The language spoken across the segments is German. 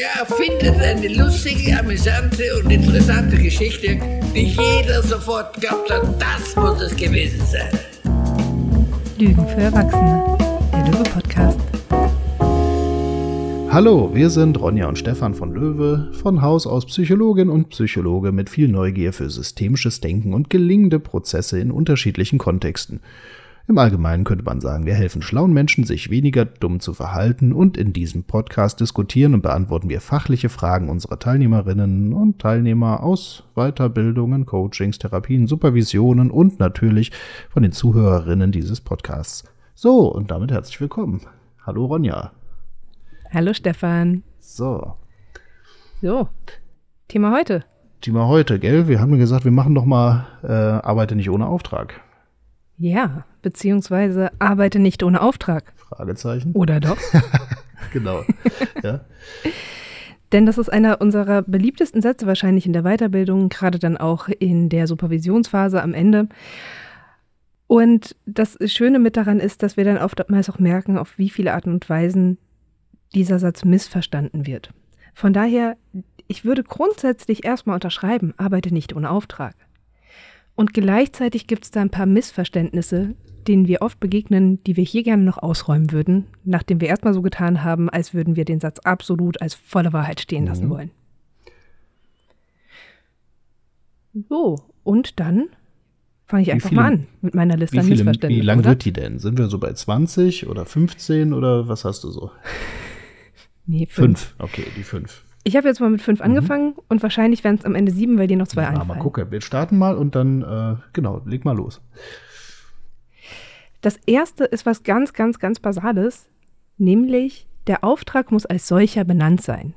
Der erfindet eine lustige, amüsante und interessante Geschichte, die jeder sofort glaubt hat, das muss es gewesen sein. Lügen für Erwachsene, der Löwe-Podcast. Hallo, wir sind Ronja und Stefan von Löwe, von Haus aus Psychologin und Psychologe mit viel Neugier für systemisches Denken und gelingende Prozesse in unterschiedlichen Kontexten. Im Allgemeinen könnte man sagen, wir helfen schlauen Menschen, sich weniger dumm zu verhalten und in diesem Podcast diskutieren und beantworten wir fachliche Fragen unserer Teilnehmerinnen und Teilnehmer aus Weiterbildungen, Coachings, Therapien, Supervisionen und natürlich von den Zuhörerinnen dieses Podcasts. So, und damit herzlich willkommen. Hallo Ronja. Hallo Stefan. So. So, Thema heute. Thema heute, gell? Wir haben ja gesagt, wir machen doch mal äh, Arbeite nicht ohne Auftrag. Ja, beziehungsweise arbeite nicht ohne Auftrag. Fragezeichen. Oder doch? genau. ja. Denn das ist einer unserer beliebtesten Sätze wahrscheinlich in der Weiterbildung, gerade dann auch in der Supervisionsphase am Ende. Und das Schöne mit daran ist, dass wir dann oftmals auch merken, auf wie viele Arten und Weisen dieser Satz missverstanden wird. Von daher, ich würde grundsätzlich erstmal unterschreiben, arbeite nicht ohne Auftrag. Und gleichzeitig gibt es da ein paar Missverständnisse, denen wir oft begegnen, die wir hier gerne noch ausräumen würden, nachdem wir erstmal so getan haben, als würden wir den Satz absolut als volle Wahrheit stehen lassen mhm. wollen. So, und dann fange ich einfach viele, mal an mit meiner Liste an Missverständnissen. Wie lang wird die denn? Sind wir so bei 20 oder 15 oder was hast du so? nee, fünf. fünf. Okay, die fünf. Ich habe jetzt mal mit fünf mhm. angefangen und wahrscheinlich werden es am Ende sieben, weil dir noch zwei ja, einfallen. Mal gucken. Wir starten mal und dann, äh, genau, leg mal los. Das erste ist was ganz, ganz, ganz Basales, nämlich der Auftrag muss als solcher benannt sein.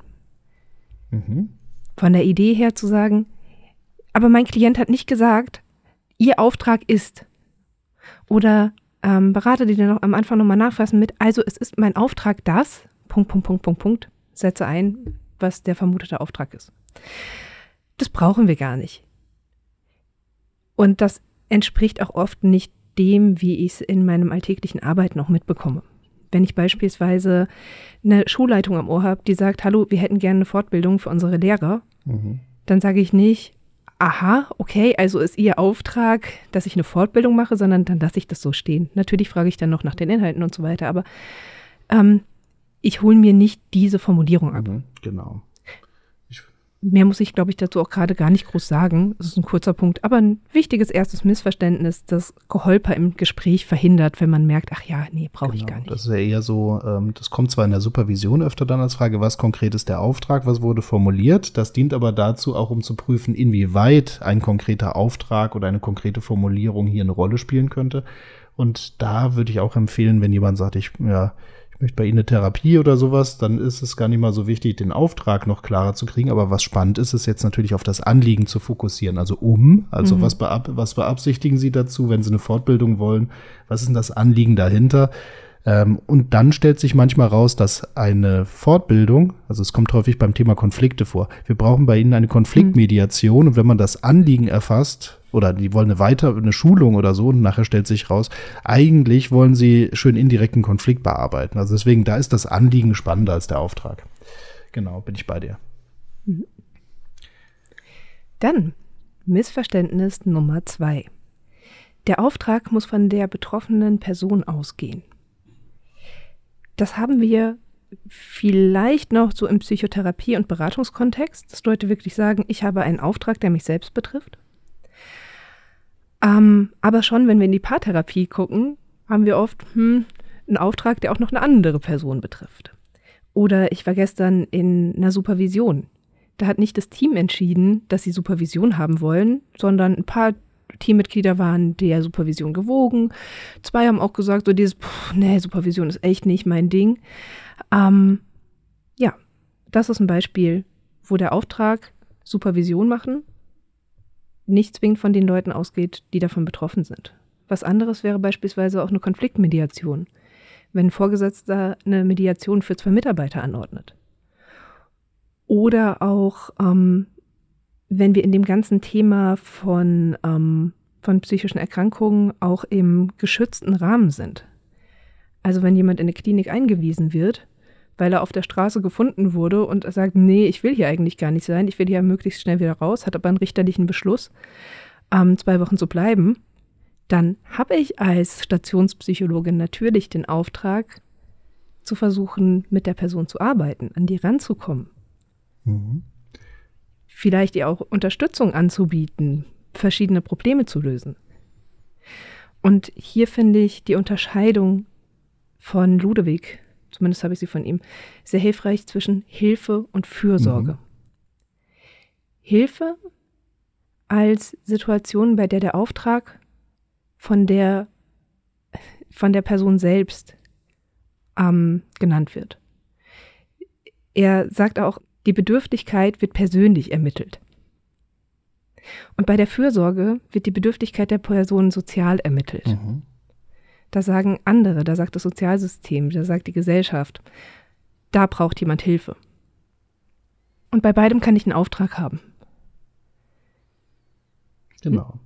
Mhm. Von der Idee her zu sagen, aber mein Klient hat nicht gesagt, Ihr Auftrag ist. Oder ähm, Berater, die dann noch am Anfang nochmal nachfassen mit, also es ist mein Auftrag das, Punkt, Punkt, Punkt, Punkt, Punkt, setze ein, was der vermutete Auftrag ist. Das brauchen wir gar nicht. Und das entspricht auch oft nicht dem, wie ich es in meinem alltäglichen Arbeiten auch mitbekomme. Wenn ich beispielsweise eine Schulleitung am Ohr habe, die sagt, hallo, wir hätten gerne eine Fortbildung für unsere Lehrer, mhm. dann sage ich nicht, aha, okay, also ist Ihr Auftrag, dass ich eine Fortbildung mache, sondern dann lasse ich das so stehen. Natürlich frage ich dann noch nach den Inhalten und so weiter, aber ähm, ich hole mir nicht diese Formulierung ab. Mhm, genau. Mehr muss ich, glaube ich, dazu auch gerade gar nicht groß sagen. Das ist ein kurzer Punkt. Aber ein wichtiges erstes Missverständnis, das Geholper im Gespräch verhindert, wenn man merkt, ach ja, nee, brauche genau, ich gar nicht. Das ist ja eher so, ähm, das kommt zwar in der Supervision öfter dann als Frage, was konkret ist der Auftrag, was wurde formuliert. Das dient aber dazu auch, um zu prüfen, inwieweit ein konkreter Auftrag oder eine konkrete Formulierung hier eine Rolle spielen könnte. Und da würde ich auch empfehlen, wenn jemand sagt, ich, ja, ich möchte bei Ihnen eine Therapie oder sowas, dann ist es gar nicht mal so wichtig, den Auftrag noch klarer zu kriegen. Aber was spannend ist, ist jetzt natürlich auf das Anliegen zu fokussieren. Also um, also mhm. was, beab was beabsichtigen Sie dazu, wenn Sie eine Fortbildung wollen? Was ist denn das Anliegen dahinter? Ähm, und dann stellt sich manchmal raus, dass eine Fortbildung, also es kommt häufig beim Thema Konflikte vor, wir brauchen bei Ihnen eine Konfliktmediation und wenn man das Anliegen erfasst, oder die wollen eine weiter eine Schulung oder so und nachher stellt sich raus, eigentlich wollen sie schön indirekten Konflikt bearbeiten. Also deswegen, da ist das Anliegen spannender als der Auftrag. Genau, bin ich bei dir. Mhm. Dann Missverständnis Nummer zwei. Der Auftrag muss von der betroffenen Person ausgehen. Das haben wir vielleicht noch so im Psychotherapie- und Beratungskontext, dass Leute wirklich sagen, ich habe einen Auftrag, der mich selbst betrifft. Ähm, aber schon, wenn wir in die Paartherapie gucken, haben wir oft hm, einen Auftrag, der auch noch eine andere Person betrifft. Oder ich war gestern in einer Supervision. Da hat nicht das Team entschieden, dass sie Supervision haben wollen, sondern ein paar Teammitglieder waren der Supervision gewogen. Zwei haben auch gesagt, so dieses, pff, nee, Supervision ist echt nicht mein Ding. Ähm, ja, das ist ein Beispiel, wo der Auftrag Supervision machen nicht zwingend von den Leuten ausgeht, die davon betroffen sind. Was anderes wäre beispielsweise auch eine Konfliktmediation, wenn ein Vorgesetzter eine Mediation für zwei Mitarbeiter anordnet. Oder auch ähm, wenn wir in dem ganzen Thema von, ähm, von psychischen Erkrankungen auch im geschützten Rahmen sind. Also wenn jemand in eine Klinik eingewiesen wird, weil er auf der Straße gefunden wurde und er sagt, nee, ich will hier eigentlich gar nicht sein, ich will hier möglichst schnell wieder raus, hat aber einen richterlichen Beschluss, ähm, zwei Wochen zu bleiben, dann habe ich als Stationspsychologin natürlich den Auftrag, zu versuchen, mit der Person zu arbeiten, an die ranzukommen. Mhm. Vielleicht ihr auch Unterstützung anzubieten, verschiedene Probleme zu lösen. Und hier finde ich die Unterscheidung von Ludewig, zumindest habe ich sie von ihm, sehr hilfreich zwischen Hilfe und Fürsorge. Mhm. Hilfe als Situation, bei der der Auftrag von der, von der Person selbst ähm, genannt wird. Er sagt auch, die Bedürftigkeit wird persönlich ermittelt. Und bei der Fürsorge wird die Bedürftigkeit der Person sozial ermittelt. Mhm. Da sagen andere, da sagt das Sozialsystem, da sagt die Gesellschaft, da braucht jemand Hilfe. Und bei beidem kann ich einen Auftrag haben. Genau.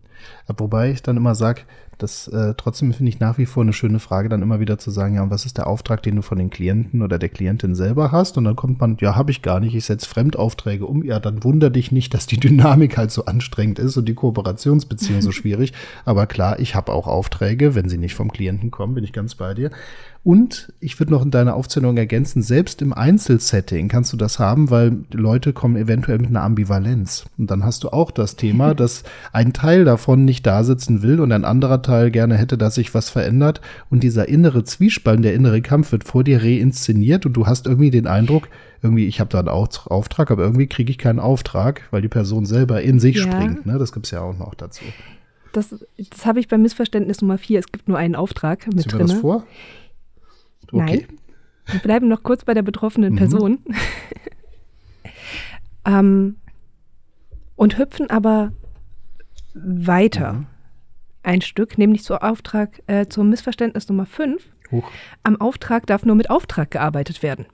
Wobei ich dann immer sage, das äh, trotzdem finde ich nach wie vor eine schöne Frage, dann immer wieder zu sagen, ja, und was ist der Auftrag, den du von den Klienten oder der Klientin selber hast? Und dann kommt man, ja, habe ich gar nicht, ich setze Fremdaufträge um. Ja, dann wunder dich nicht, dass die Dynamik halt so anstrengend ist und die Kooperationsbeziehung so schwierig. Aber klar, ich habe auch Aufträge, wenn sie nicht vom Klienten kommen, bin ich ganz bei dir. Und ich würde noch in deiner Aufzählung ergänzen, selbst im Einzelsetting kannst du das haben, weil Leute kommen eventuell mit einer Ambivalenz. Und dann hast du auch das Thema, dass ein Teil davon nicht da sitzen will und ein anderer Teil gerne hätte, dass sich was verändert. Und dieser innere Zwiespalt, der innere Kampf wird vor dir reinszeniert und du hast irgendwie den Eindruck, irgendwie, ich habe da einen Auftrag, aber irgendwie kriege ich keinen Auftrag, weil die Person selber in sich ja. springt. Ne? Das gibt es ja auch noch dazu. Das, das habe ich beim Missverständnis Nummer vier. Es gibt nur einen Auftrag mit drin. das vor? Okay. Nein. Wir bleiben noch kurz bei der betroffenen mhm. Person. ähm, und hüpfen aber weiter mhm. Ein Stück, nämlich zur Auftrag, äh, zum Missverständnis Nummer 5. Am Auftrag darf nur mit Auftrag gearbeitet werden.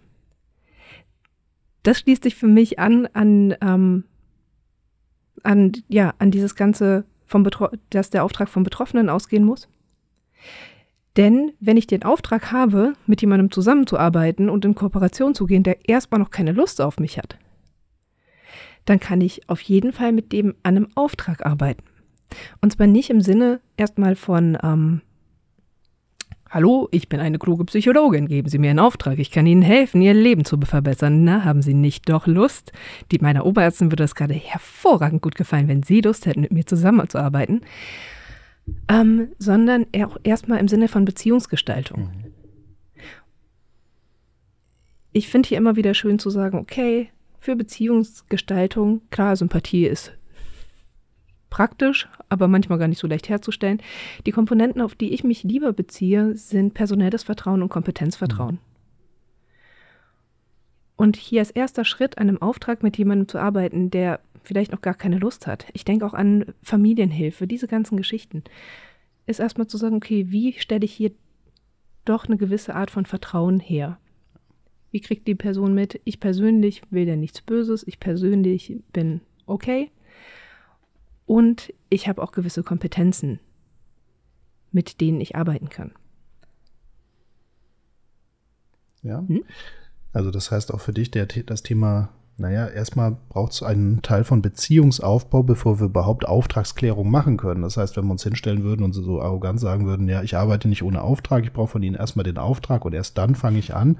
Das schließt sich für mich an, an, ähm, an, ja, an dieses Ganze, vom dass der Auftrag vom Betroffenen ausgehen muss. Denn wenn ich den Auftrag habe, mit jemandem zusammenzuarbeiten und in Kooperation zu gehen, der erstmal noch keine Lust auf mich hat, dann kann ich auf jeden Fall mit dem an einem Auftrag arbeiten. Und zwar nicht im Sinne erstmal von, ähm, Hallo, ich bin eine kluge Psychologin, geben Sie mir einen Auftrag, ich kann Ihnen helfen, Ihr Leben zu verbessern. Na, haben Sie nicht doch Lust? Die meiner Oberärztin würde es gerade hervorragend gut gefallen, wenn Sie Lust hätten, mit mir zusammenzuarbeiten ähm, sondern auch erstmal im Sinne von Beziehungsgestaltung. Mhm. Ich finde hier immer wieder schön zu sagen, okay, für Beziehungsgestaltung, klar, Sympathie ist praktisch, aber manchmal gar nicht so leicht herzustellen. Die Komponenten, auf die ich mich lieber beziehe, sind personelles Vertrauen und Kompetenzvertrauen. Mhm. Und hier als erster Schritt, an einem Auftrag mit jemandem zu arbeiten, der vielleicht noch gar keine Lust hat. Ich denke auch an Familienhilfe, diese ganzen Geschichten. Ist erstmal zu sagen, okay, wie stelle ich hier doch eine gewisse Art von Vertrauen her? Wie kriegt die Person mit, ich persönlich will ja nichts Böses, ich persönlich bin okay und ich habe auch gewisse Kompetenzen, mit denen ich arbeiten kann. Ja. Hm? Also das heißt auch für dich der, das Thema naja, erstmal braucht es einen Teil von Beziehungsaufbau, bevor wir überhaupt Auftragsklärung machen können. Das heißt, wenn wir uns hinstellen würden und so arrogant sagen würden, ja, ich arbeite nicht ohne Auftrag, ich brauche von Ihnen erstmal den Auftrag und erst dann fange ich an,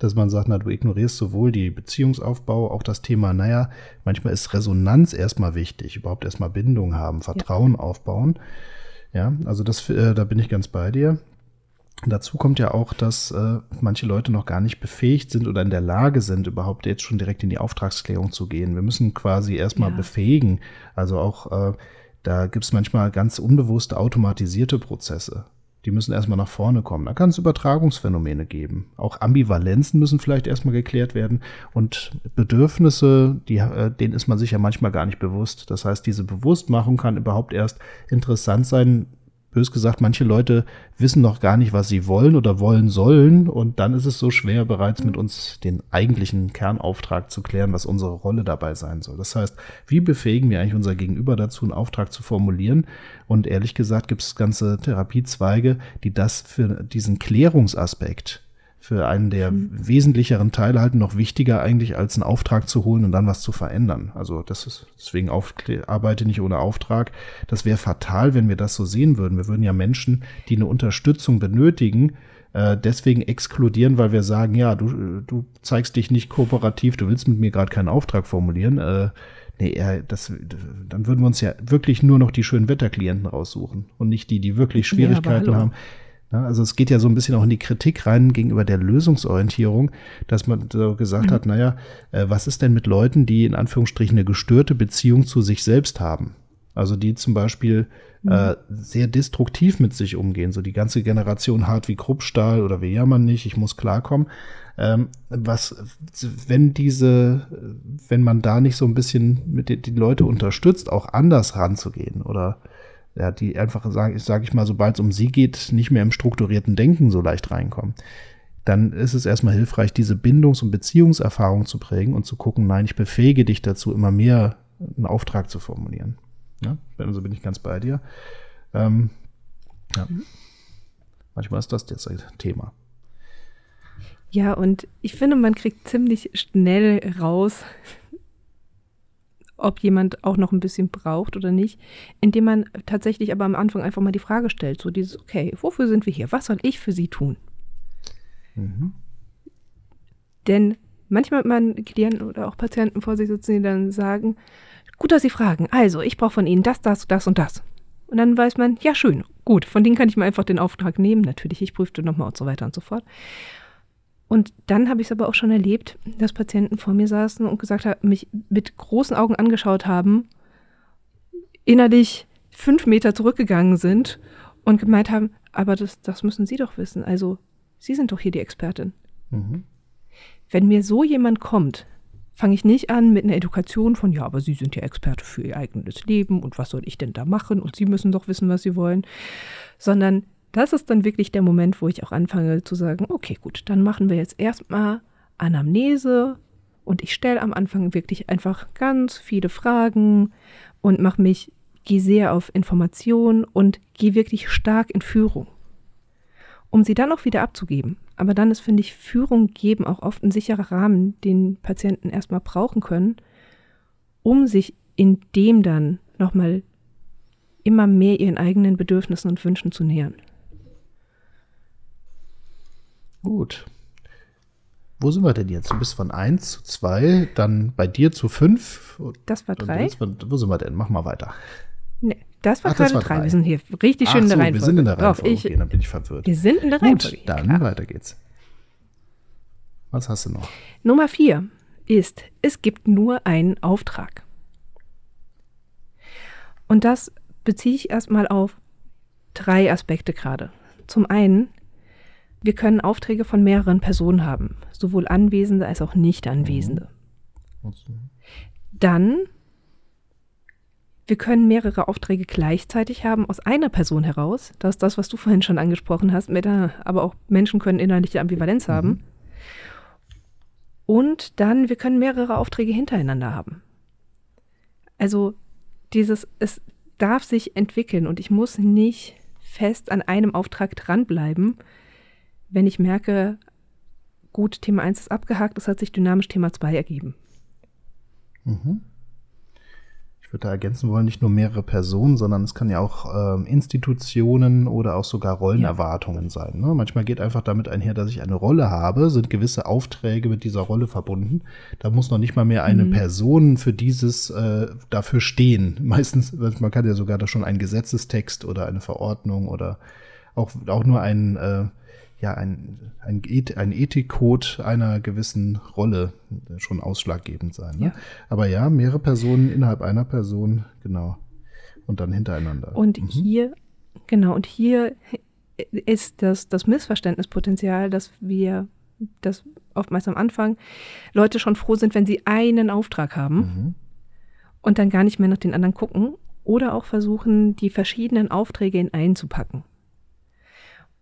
dass man sagt, na, du ignorierst sowohl die Beziehungsaufbau, auch das Thema, naja, manchmal ist Resonanz erstmal wichtig, überhaupt erstmal Bindung haben, Vertrauen ja. aufbauen. Ja, also das, äh, da bin ich ganz bei dir. Dazu kommt ja auch, dass äh, manche Leute noch gar nicht befähigt sind oder in der Lage sind, überhaupt jetzt schon direkt in die Auftragsklärung zu gehen. Wir müssen quasi erstmal ja. befähigen. Also auch äh, da gibt es manchmal ganz unbewusste automatisierte Prozesse. Die müssen erstmal nach vorne kommen. Da kann es Übertragungsphänomene geben. Auch Ambivalenzen müssen vielleicht erstmal geklärt werden. Und Bedürfnisse, die, äh, denen ist man sich ja manchmal gar nicht bewusst. Das heißt, diese Bewusstmachung kann überhaupt erst interessant sein, bös gesagt, manche Leute wissen noch gar nicht, was sie wollen oder wollen sollen. Und dann ist es so schwer, bereits mit uns den eigentlichen Kernauftrag zu klären, was unsere Rolle dabei sein soll. Das heißt, wie befähigen wir eigentlich unser Gegenüber dazu, einen Auftrag zu formulieren? Und ehrlich gesagt gibt es ganze Therapiezweige, die das für diesen Klärungsaspekt für einen der mhm. wesentlicheren Teile halten, noch wichtiger eigentlich als einen Auftrag zu holen und dann was zu verändern. Also das ist deswegen auf, arbeite nicht ohne Auftrag. Das wäre fatal, wenn wir das so sehen würden. Wir würden ja Menschen, die eine Unterstützung benötigen, äh, deswegen exkludieren, weil wir sagen, ja, du, du zeigst dich nicht kooperativ, du willst mit mir gerade keinen Auftrag formulieren. Äh, nee, äh, das, dann würden wir uns ja wirklich nur noch die schönen Wetterklienten raussuchen und nicht die, die wirklich Schwierigkeiten ja, haben. Also es geht ja so ein bisschen auch in die Kritik rein gegenüber der Lösungsorientierung, dass man so gesagt mhm. hat, naja, äh, was ist denn mit Leuten, die in Anführungsstrichen eine gestörte Beziehung zu sich selbst haben? Also die zum Beispiel mhm. äh, sehr destruktiv mit sich umgehen. So die ganze Generation hart wie Kruppstahl oder wir jammern nicht, ich muss klarkommen. Ähm, was, wenn diese, wenn man da nicht so ein bisschen mit den, die Leute unterstützt, auch anders ranzugehen oder ja, die einfach, sage sag ich mal, sobald es um sie geht, nicht mehr im strukturierten Denken so leicht reinkommen, dann ist es erstmal hilfreich, diese Bindungs- und Beziehungserfahrung zu prägen und zu gucken, nein, ich befähige dich dazu, immer mehr einen Auftrag zu formulieren. Ja, also bin ich ganz bei dir. Ähm, ja. Manchmal ist das jetzt ein Thema. Ja, und ich finde, man kriegt ziemlich schnell raus, ob jemand auch noch ein bisschen braucht oder nicht, indem man tatsächlich aber am Anfang einfach mal die Frage stellt, so dieses, okay, wofür sind wir hier? Was soll ich für Sie tun? Mhm. Denn manchmal hat man Klienten oder auch Patienten vor sich sitzen, die dann sagen, gut, dass Sie fragen, also ich brauche von Ihnen das, das, das und das. Und dann weiß man, ja schön, gut, von denen kann ich mir einfach den Auftrag nehmen, natürlich, ich prüfte nochmal und so weiter und so fort. Und dann habe ich es aber auch schon erlebt, dass Patienten vor mir saßen und gesagt haben, mich mit großen Augen angeschaut haben, innerlich fünf Meter zurückgegangen sind und gemeint haben, aber das, das müssen Sie doch wissen. Also, Sie sind doch hier die Expertin. Mhm. Wenn mir so jemand kommt, fange ich nicht an mit einer Education von, ja, aber Sie sind ja Experte für Ihr eigenes Leben und was soll ich denn da machen und Sie müssen doch wissen, was Sie wollen, sondern das ist dann wirklich der Moment, wo ich auch anfange zu sagen, okay, gut, dann machen wir jetzt erstmal Anamnese und ich stelle am Anfang wirklich einfach ganz viele Fragen und mache mich, gehe sehr auf Information und gehe wirklich stark in Führung, um sie dann auch wieder abzugeben. Aber dann ist, finde ich, Führung geben auch oft ein sicherer Rahmen, den Patienten erstmal brauchen können, um sich in dem dann nochmal immer mehr ihren eigenen Bedürfnissen und Wünschen zu nähern. Gut. Wo sind wir denn jetzt? Du bist von 1 zu 2, dann bei dir zu 5. Das war 3. Wo sind wir denn? Mach mal weiter. Nee, das war gerade 3. Wir sind hier richtig schön Ach in der so, Reihenfolge. Wir sind in der Reihenfolge. Ich, okay, dann bin ich verwirrt. Wir sind in der Reihenfolge. Gut, dann klar. weiter geht's. Was hast du noch? Nummer 4 ist, es gibt nur einen Auftrag. Und das beziehe ich erstmal auf drei Aspekte gerade. Zum einen, wir können Aufträge von mehreren Personen haben, sowohl Anwesende als auch Nicht-Anwesende. Mhm. Dann, wir können mehrere Aufträge gleichzeitig haben aus einer Person heraus. Das ist das, was du vorhin schon angesprochen hast. Aber auch Menschen können innerliche Ambivalenz mhm. haben. Und dann, wir können mehrere Aufträge hintereinander haben. Also dieses, es darf sich entwickeln und ich muss nicht fest an einem Auftrag dranbleiben, wenn ich merke, gut, Thema 1 ist abgehakt, es hat sich dynamisch Thema 2 ergeben. Mhm. Ich würde da ergänzen wollen, nicht nur mehrere Personen, sondern es kann ja auch ähm, Institutionen oder auch sogar Rollenerwartungen ja. sein. Ne? Manchmal geht einfach damit einher, dass ich eine Rolle habe, sind gewisse Aufträge mit dieser Rolle verbunden. Da muss noch nicht mal mehr eine mhm. Person für dieses äh, dafür stehen. Meistens, man kann ja sogar da schon einen Gesetzestext oder eine Verordnung oder auch, auch nur ein äh, ja ein, ein, ein Ethikcode einer gewissen Rolle schon ausschlaggebend sein. Ne? Ja. Aber ja, mehrere Personen innerhalb einer Person, genau. Und dann hintereinander. Und mhm. hier, genau, und hier ist das, das Missverständnispotenzial, dass wir, das oftmals am Anfang, Leute schon froh sind, wenn sie einen Auftrag haben mhm. und dann gar nicht mehr nach den anderen gucken oder auch versuchen, die verschiedenen Aufträge in einen zu packen.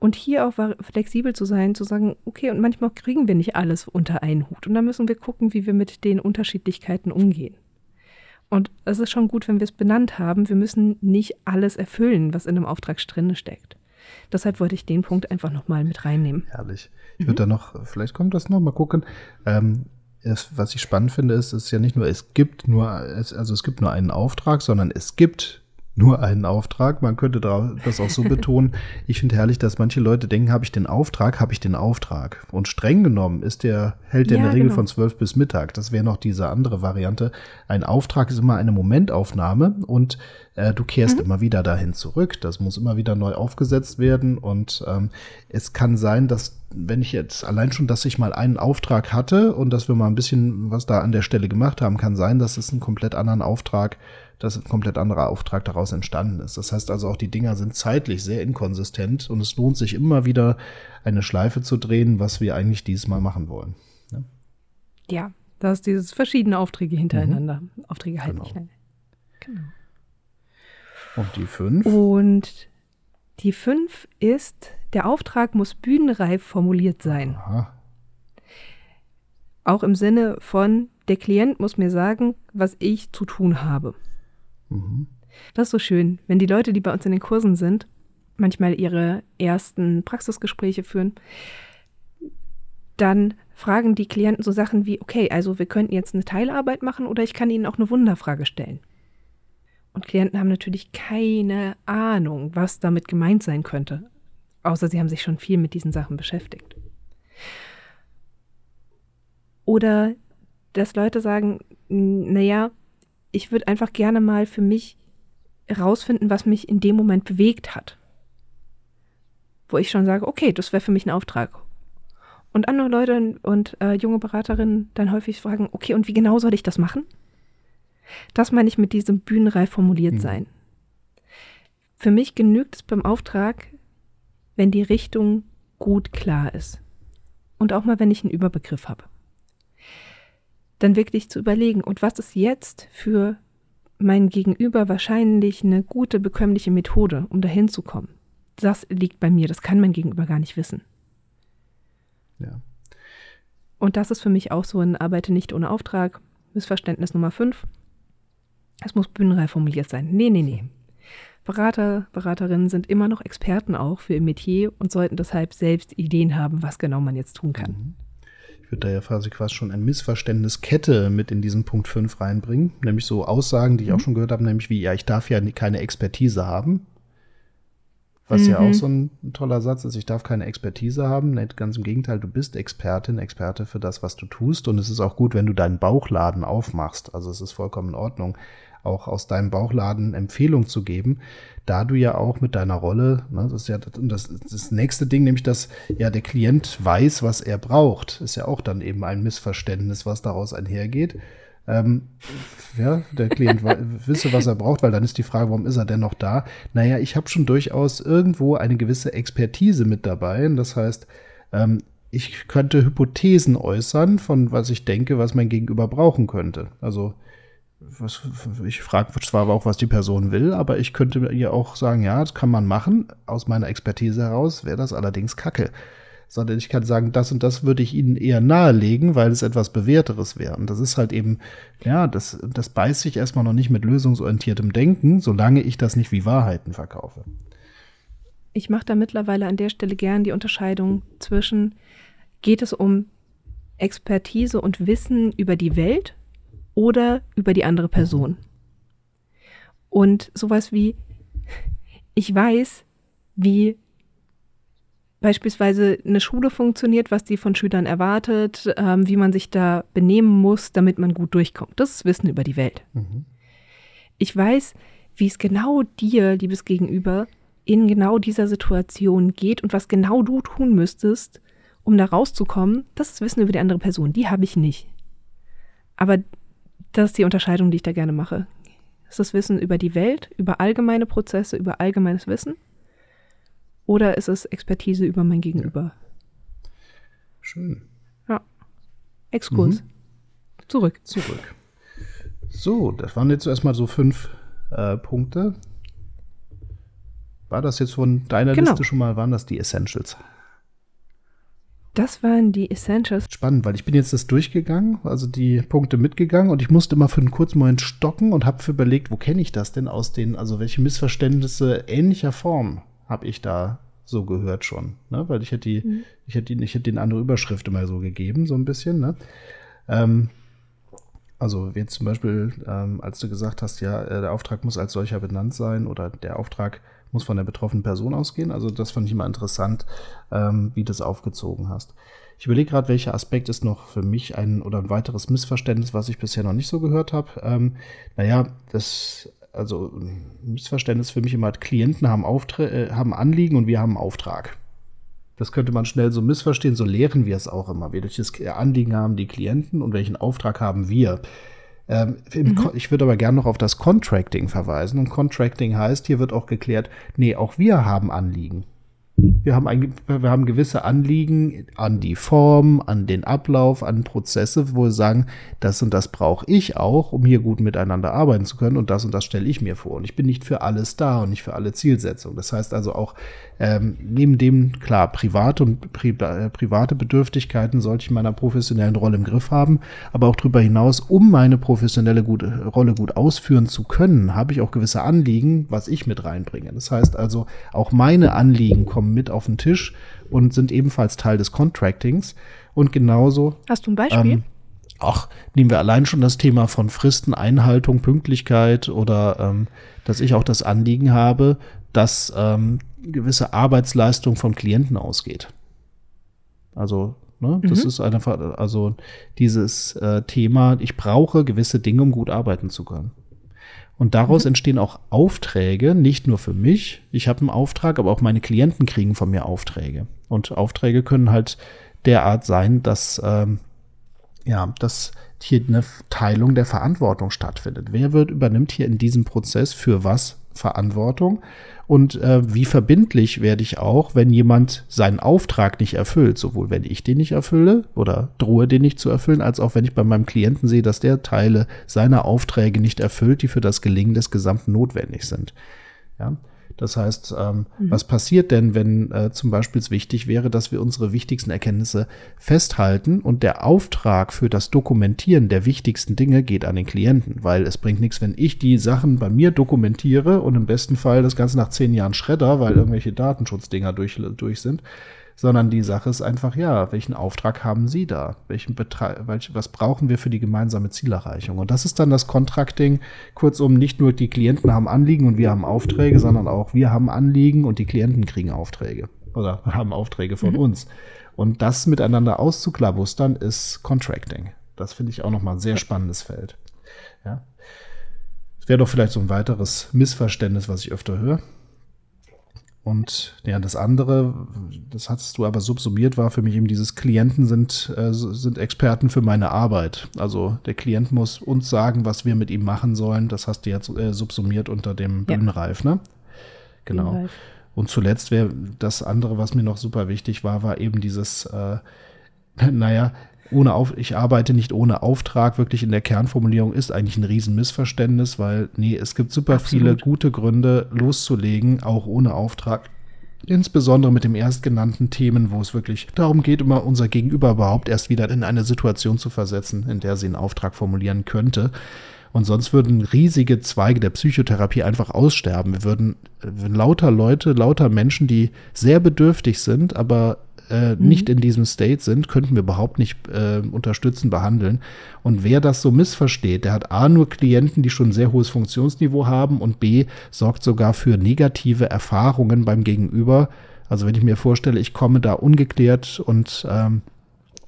Und hier auch flexibel zu sein, zu sagen, okay, und manchmal kriegen wir nicht alles unter einen Hut. Und dann müssen wir gucken, wie wir mit den Unterschiedlichkeiten umgehen. Und es ist schon gut, wenn wir es benannt haben. Wir müssen nicht alles erfüllen, was in einem Auftrag drin steckt. Deshalb wollte ich den Punkt einfach nochmal mit reinnehmen. Herrlich. Ich würde mhm. da noch, vielleicht kommt das noch, mal gucken. Ähm, es, was ich spannend finde, ist, es ist ja nicht nur, es gibt nur, es, also es gibt nur einen Auftrag, sondern es gibt nur einen Auftrag. Man könnte das auch so betonen. Ich finde herrlich, dass manche Leute denken, habe ich den Auftrag, habe ich den Auftrag. Und streng genommen ist der, hält der ja, in der Regel genau. von zwölf bis Mittag. Das wäre noch diese andere Variante. Ein Auftrag ist immer eine Momentaufnahme und äh, du kehrst mhm. immer wieder dahin zurück. Das muss immer wieder neu aufgesetzt werden. Und ähm, es kann sein, dass wenn ich jetzt allein schon, dass ich mal einen Auftrag hatte und dass wir mal ein bisschen was da an der Stelle gemacht haben, kann sein, dass es einen komplett anderen Auftrag dass ein komplett anderer Auftrag daraus entstanden ist. Das heißt also auch, die Dinger sind zeitlich sehr inkonsistent und es lohnt sich immer wieder eine Schleife zu drehen, was wir eigentlich dieses Mal machen wollen. Ja, ja da ist dieses verschiedene Aufträge hintereinander. Mhm. Aufträge halten genau. nicht Genau. Und die fünf? Und die fünf ist, der Auftrag muss bühnenreif formuliert sein. Aha. Auch im Sinne von, der Klient muss mir sagen, was ich zu tun habe. Mhm. Das ist so schön, wenn die Leute, die bei uns in den Kursen sind, manchmal ihre ersten Praxisgespräche führen, dann fragen die Klienten so Sachen wie, okay, also wir könnten jetzt eine Teilarbeit machen oder ich kann Ihnen auch eine Wunderfrage stellen. Und Klienten haben natürlich keine Ahnung, was damit gemeint sein könnte, außer sie haben sich schon viel mit diesen Sachen beschäftigt. Oder dass Leute sagen, naja, ich würde einfach gerne mal für mich herausfinden, was mich in dem Moment bewegt hat. Wo ich schon sage, okay, das wäre für mich ein Auftrag. Und andere Leute und äh, junge Beraterinnen dann häufig fragen, okay, und wie genau soll ich das machen? Das meine ich mit diesem bühnenreif formuliert mhm. sein. Für mich genügt es beim Auftrag, wenn die Richtung gut klar ist. Und auch mal, wenn ich einen Überbegriff habe dann wirklich zu überlegen, und was ist jetzt für mein Gegenüber wahrscheinlich eine gute, bekömmliche Methode, um dahin zu kommen. Das liegt bei mir, das kann mein Gegenüber gar nicht wissen. Ja. Und das ist für mich auch so ein Arbeite nicht ohne Auftrag. Missverständnis Nummer 5. Es muss bühnenreif formuliert sein. Nee, nee, nee. Berater, Beraterinnen sind immer noch Experten auch für ihr Metier und sollten deshalb selbst Ideen haben, was genau man jetzt tun kann. Mhm würde da ja quasi quasi schon ein Missverständniskette mit in diesen Punkt 5 reinbringen. Nämlich so Aussagen, die ich mhm. auch schon gehört habe, nämlich wie, ja, ich darf ja keine Expertise haben. Was mhm. ja auch mhm. so ein, toller Satz ist, ich darf keine Expertise haben. Nicht ganz im Gegenteil, du bist Expertin, Experte für das, was du tust. Und es ist auch gut, wenn du deinen Bauchladen aufmachst. Also es ist vollkommen in Ordnung auch aus deinem Bauchladen Empfehlung zu geben, da du ja auch mit deiner Rolle, ne, das ist ja das, das nächste Ding, nämlich dass ja der Klient weiß, was er braucht, ist ja auch dann eben ein Missverständnis, was daraus einhergeht. Ähm, ja, der Klient wisse, was er braucht, weil dann ist die Frage, warum ist er denn noch da? Naja, ich habe schon durchaus irgendwo eine gewisse Expertise mit dabei. Und das heißt, ähm, ich könnte Hypothesen äußern, von was ich denke, was mein Gegenüber brauchen könnte. Also was, ich frage zwar auch, was die Person will, aber ich könnte ihr auch sagen, ja, das kann man machen. Aus meiner Expertise heraus wäre das allerdings Kacke. Sondern ich kann sagen, das und das würde ich Ihnen eher nahelegen, weil es etwas Bewährteres wäre. Und das ist halt eben, ja, das, das beißt sich erstmal noch nicht mit lösungsorientiertem Denken, solange ich das nicht wie Wahrheiten verkaufe. Ich mache da mittlerweile an der Stelle gern die Unterscheidung zwischen, geht es um Expertise und Wissen über die Welt oder über die andere Person. Und sowas wie, ich weiß, wie beispielsweise eine Schule funktioniert, was die von Schülern erwartet, ähm, wie man sich da benehmen muss, damit man gut durchkommt. Das ist Wissen über die Welt. Mhm. Ich weiß, wie es genau dir, liebes Gegenüber, in genau dieser Situation geht und was genau du tun müsstest, um da rauszukommen. Das ist Wissen über die andere Person. Die habe ich nicht. Aber das ist die Unterscheidung, die ich da gerne mache. Ist das Wissen über die Welt, über allgemeine Prozesse, über allgemeines Wissen? Oder ist es Expertise über mein Gegenüber? Ja. Schön. Ja. Exkurs. Mhm. Zurück. Zurück. So, das waren jetzt erstmal so fünf äh, Punkte. War das jetzt von deiner genau. Liste schon mal, waren das die Essentials? Das waren die Essentials. Spannend, weil ich bin jetzt das durchgegangen, also die Punkte mitgegangen und ich musste immer für einen kurzen Moment stocken und habe überlegt, wo kenne ich das denn aus den, also welche Missverständnisse ähnlicher Form habe ich da so gehört schon, ne? weil ich hätte die, mhm. ich hätte die, ich hätte den andere Überschrift immer so gegeben, so ein bisschen, ne? Ähm, also jetzt zum Beispiel, ähm, als du gesagt hast, ja, äh, der Auftrag muss als solcher benannt sein oder der Auftrag muss von der betroffenen Person ausgehen. Also das fand ich immer interessant, ähm, wie du das aufgezogen hast. Ich überlege gerade, welcher Aspekt ist noch für mich ein oder ein weiteres Missverständnis, was ich bisher noch nicht so gehört habe. Ähm, naja, das, also Missverständnis für mich immer, Klienten haben, Auftra äh, haben Anliegen und wir haben einen Auftrag. Das könnte man schnell so missverstehen, so lehren wir es auch immer. Welches Anliegen haben die Klienten und welchen Auftrag haben wir? Ähm, mhm. Ich würde aber gerne noch auf das Contracting verweisen. Und Contracting heißt, hier wird auch geklärt, nee, auch wir haben Anliegen. Wir haben, ein, wir haben gewisse Anliegen an die Form, an den Ablauf, an Prozesse, wo wir sagen, das und das brauche ich auch, um hier gut miteinander arbeiten zu können und das und das stelle ich mir vor. Und ich bin nicht für alles da und nicht für alle Zielsetzungen. Das heißt also auch, ähm, neben dem, klar, private und pri äh, private Bedürftigkeiten sollte ich in meiner professionellen Rolle im Griff haben, aber auch darüber hinaus, um meine professionelle gute, Rolle gut ausführen zu können, habe ich auch gewisse Anliegen, was ich mit reinbringe. Das heißt also, auch meine Anliegen kommen mit auf den Tisch und sind ebenfalls Teil des Contractings. Und genauso. Hast du ein Beispiel? Ähm, ach, nehmen wir allein schon das Thema von Fristen, Einhaltung, Pünktlichkeit oder ähm, dass ich auch das Anliegen habe, dass ähm, gewisse Arbeitsleistung von Klienten ausgeht. Also, ne, das mhm. ist einfach, also dieses äh, Thema, ich brauche gewisse Dinge, um gut arbeiten zu können. Und daraus mhm. entstehen auch Aufträge, nicht nur für mich. Ich habe einen Auftrag, aber auch meine Klienten kriegen von mir Aufträge. Und Aufträge können halt derart sein, dass ähm, ja, dass hier eine Teilung der Verantwortung stattfindet. Wer wird übernimmt hier in diesem Prozess für was Verantwortung? Und äh, wie verbindlich werde ich auch, wenn jemand seinen Auftrag nicht erfüllt, sowohl wenn ich den nicht erfülle oder drohe den nicht zu erfüllen, als auch wenn ich bei meinem Klienten sehe, dass der Teile seiner Aufträge nicht erfüllt, die für das Gelingen des Gesamten notwendig sind. Ja. Das heißt, ähm, mhm. was passiert denn, wenn äh, zum Beispiel es wichtig wäre, dass wir unsere wichtigsten Erkenntnisse festhalten und der Auftrag für das Dokumentieren der wichtigsten Dinge geht an den Klienten, weil es bringt nichts, wenn ich die Sachen bei mir dokumentiere und im besten Fall das Ganze nach zehn Jahren schredder, weil irgendwelche Datenschutzdinger durch, durch sind sondern die Sache ist einfach, ja, welchen Auftrag haben Sie da? Welchen Betrag, was brauchen wir für die gemeinsame Zielerreichung? Und das ist dann das Contracting. Kurzum, nicht nur die Klienten haben Anliegen und wir haben Aufträge, sondern auch wir haben Anliegen und die Klienten kriegen Aufträge oder haben Aufträge von mhm. uns. Und das miteinander auszuklabustern ist Contracting. Das finde ich auch nochmal ein sehr spannendes Feld. Ja. Das wäre doch vielleicht so ein weiteres Missverständnis, was ich öfter höre. Und ja, das andere, das hattest du aber subsumiert, war für mich eben dieses Klienten sind, äh, sind Experten für meine Arbeit. Also der Klient muss uns sagen, was wir mit ihm machen sollen. Das hast du jetzt äh, subsumiert unter dem ja. Bühnenreif, ne? Genau. Bühnenreif. Und zuletzt wäre das andere, was mir noch super wichtig war, war eben dieses, äh, naja, ohne Auf, ich arbeite nicht ohne Auftrag, wirklich in der Kernformulierung ist eigentlich ein Riesenmissverständnis, weil, nee, es gibt super Absolut. viele gute Gründe loszulegen, auch ohne Auftrag. Insbesondere mit dem erstgenannten Themen, wo es wirklich darum geht, immer unser Gegenüber überhaupt erst wieder in eine Situation zu versetzen, in der sie einen Auftrag formulieren könnte. Und sonst würden riesige Zweige der Psychotherapie einfach aussterben. Wir würden, wir würden lauter Leute, lauter Menschen, die sehr bedürftig sind, aber äh, mhm. nicht in diesem State sind, könnten wir überhaupt nicht äh, unterstützen, behandeln. Und wer das so missversteht, der hat A nur Klienten, die schon ein sehr hohes Funktionsniveau haben und B sorgt sogar für negative Erfahrungen beim Gegenüber. Also wenn ich mir vorstelle, ich komme da ungeklärt und ähm,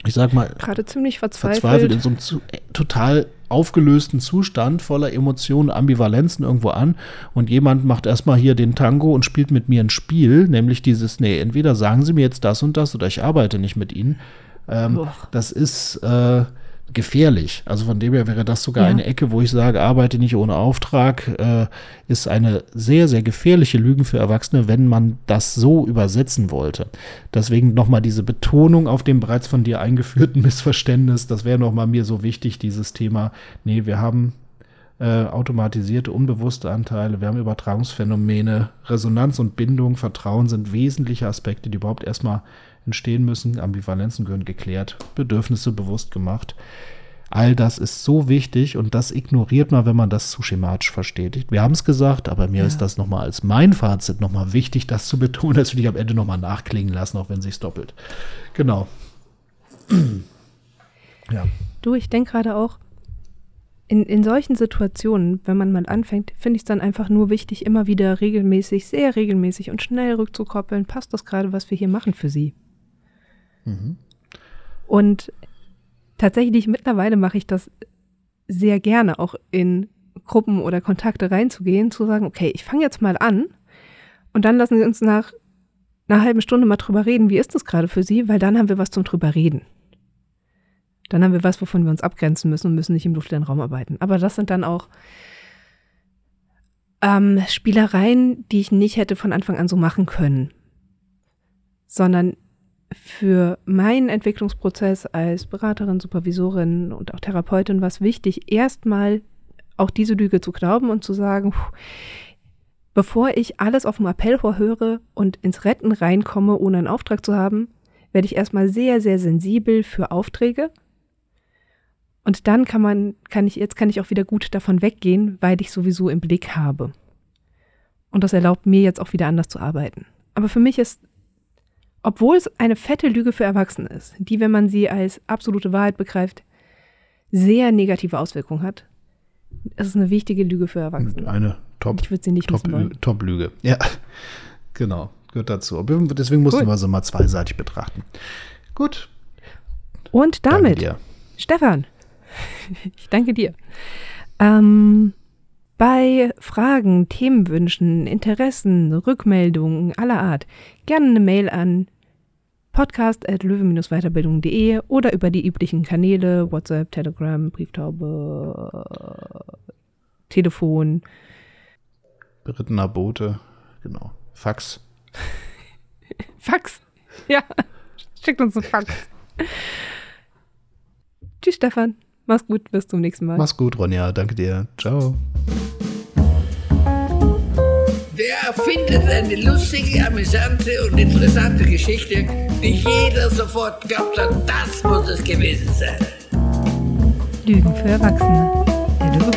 ich sag mal, gerade ziemlich verzweifelt. verzweifelt in so einem äh, total aufgelösten Zustand voller Emotionen, Ambivalenzen irgendwo an und jemand macht erstmal hier den Tango und spielt mit mir ein Spiel, nämlich dieses, nee, entweder sagen Sie mir jetzt das und das oder ich arbeite nicht mit Ihnen. Ähm, das ist äh, gefährlich. Also von dem her wäre das sogar ja. eine Ecke, wo ich sage, arbeite nicht ohne Auftrag, äh, ist eine sehr, sehr gefährliche Lügen für Erwachsene, wenn man das so übersetzen wollte. Deswegen nochmal diese Betonung auf dem bereits von dir eingeführten Missverständnis, das wäre nochmal mir so wichtig, dieses Thema, nee, wir haben äh, automatisierte, unbewusste Anteile, wir haben Übertragungsphänomene, Resonanz und Bindung, Vertrauen sind wesentliche Aspekte, die überhaupt erstmal entstehen müssen. Ambivalenzen gehören geklärt, Bedürfnisse bewusst gemacht. All das ist so wichtig und das ignoriert man, wenn man das zu schematisch versteht. Wir haben es gesagt, aber mir ja. ist das nochmal als mein Fazit nochmal wichtig, das zu betonen. Das will ich am Ende nochmal nachklingen lassen, auch wenn sich doppelt. Genau. ja. Du, ich denke gerade auch, in, in solchen Situationen, wenn man mal anfängt, finde ich es dann einfach nur wichtig, immer wieder regelmäßig, sehr regelmäßig und schnell rückzukoppeln. Passt das gerade, was wir hier machen für Sie? Mhm. Und tatsächlich mittlerweile mache ich das sehr gerne, auch in Gruppen oder Kontakte reinzugehen, zu sagen, okay, ich fange jetzt mal an und dann lassen Sie uns nach einer halben Stunde mal drüber reden, wie ist das gerade für Sie, weil dann haben wir was zum drüber reden. Dann haben wir was, wovon wir uns abgrenzen müssen und müssen nicht im luftleeren Raum arbeiten. Aber das sind dann auch ähm, Spielereien, die ich nicht hätte von Anfang an so machen können, sondern für meinen Entwicklungsprozess als Beraterin, Supervisorin und auch Therapeutin war es wichtig, erstmal auch diese Lüge zu glauben und zu sagen, bevor ich alles auf dem Appellrohr höre und ins Retten reinkomme, ohne einen Auftrag zu haben, werde ich erstmal sehr, sehr sensibel für Aufträge und dann kann man, kann ich, jetzt kann ich auch wieder gut davon weggehen, weil ich sowieso im Blick habe. Und das erlaubt mir jetzt auch wieder anders zu arbeiten. Aber für mich ist, obwohl es eine fette Lüge für Erwachsene ist, die, wenn man sie als absolute Wahrheit begreift, sehr negative Auswirkungen hat, ist es eine wichtige Lüge für Erwachsene. Eine Top, ich würde sie nicht Top, Top Lüge. Ja, genau, gehört dazu. Deswegen mussten cool. wir sie mal zweiseitig betrachten. Gut. Und damit, Stefan, ich danke dir. Ähm, bei Fragen, Themenwünschen, Interessen, Rückmeldungen aller Art gerne eine Mail an podcast.löwe-weiterbildung.de oder über die üblichen Kanäle WhatsApp, Telegram, Brieftaube, Telefon. Berittener Bote, genau. Fax. Fax. Ja, schickt uns ein Fax. Tschüss, Stefan. Mach's gut, bis zum nächsten Mal. Mach's gut, Ronja. Danke dir. Ciao. Der erfindet eine lustige, amüsante und interessante Geschichte, die jeder sofort glaubt hat, das muss es gewesen sein. Lügen für Erwachsene. Der Lüge